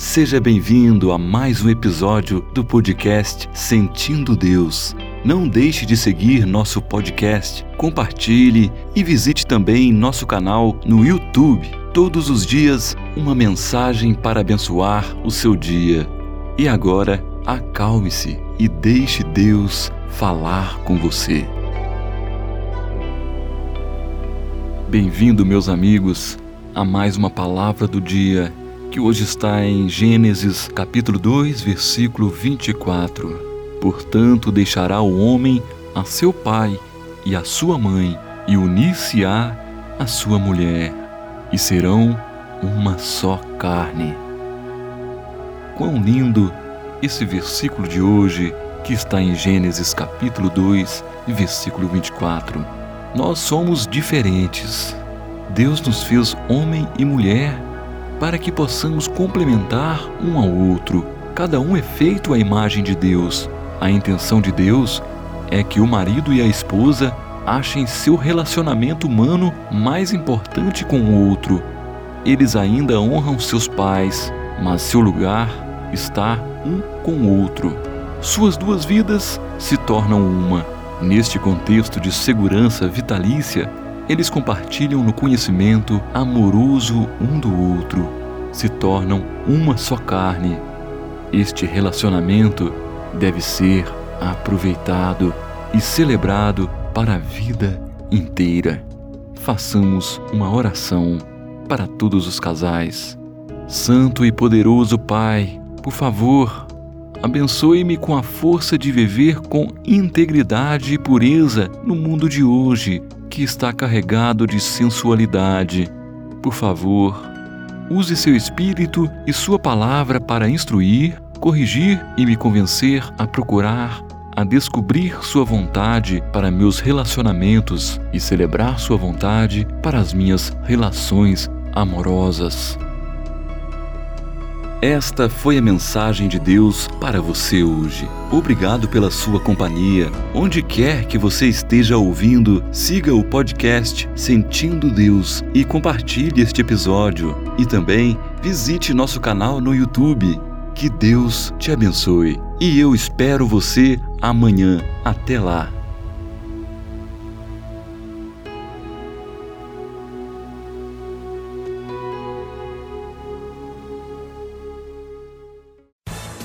Seja bem-vindo a mais um episódio do podcast Sentindo Deus. Não deixe de seguir nosso podcast, compartilhe e visite também nosso canal no YouTube. Todos os dias, uma mensagem para abençoar o seu dia. E agora, acalme-se e deixe Deus falar com você. Bem-vindo, meus amigos, a mais uma palavra do dia que hoje está em Gênesis capítulo 2, versículo 24. Portanto, deixará o homem a seu pai e a sua mãe, e unir-se-á a sua mulher, e serão uma só carne. Quão lindo esse versículo de hoje que está em Gênesis capítulo 2, versículo 24. Nós somos diferentes. Deus nos fez homem e mulher para que possamos complementar um ao outro. Cada um é feito à imagem de Deus. A intenção de Deus é que o marido e a esposa achem seu relacionamento humano mais importante com o outro. Eles ainda honram seus pais, mas seu lugar está um com o outro. Suas duas vidas se tornam uma. Neste contexto de segurança vitalícia, eles compartilham no conhecimento amoroso um do outro, se tornam uma só carne. Este relacionamento deve ser aproveitado e celebrado para a vida inteira. Façamos uma oração para todos os casais. Santo e poderoso Pai, por favor, abençoe-me com a força de viver com integridade e pureza no mundo de hoje que está carregado de sensualidade. Por favor, use seu espírito e sua palavra para instruir, corrigir e me convencer a procurar, a descobrir sua vontade para meus relacionamentos e celebrar sua vontade para as minhas relações amorosas. Esta foi a mensagem de Deus para você hoje. Obrigado pela sua companhia. Onde quer que você esteja ouvindo, siga o podcast Sentindo Deus e compartilhe este episódio. E também visite nosso canal no YouTube. Que Deus te abençoe. E eu espero você amanhã. Até lá.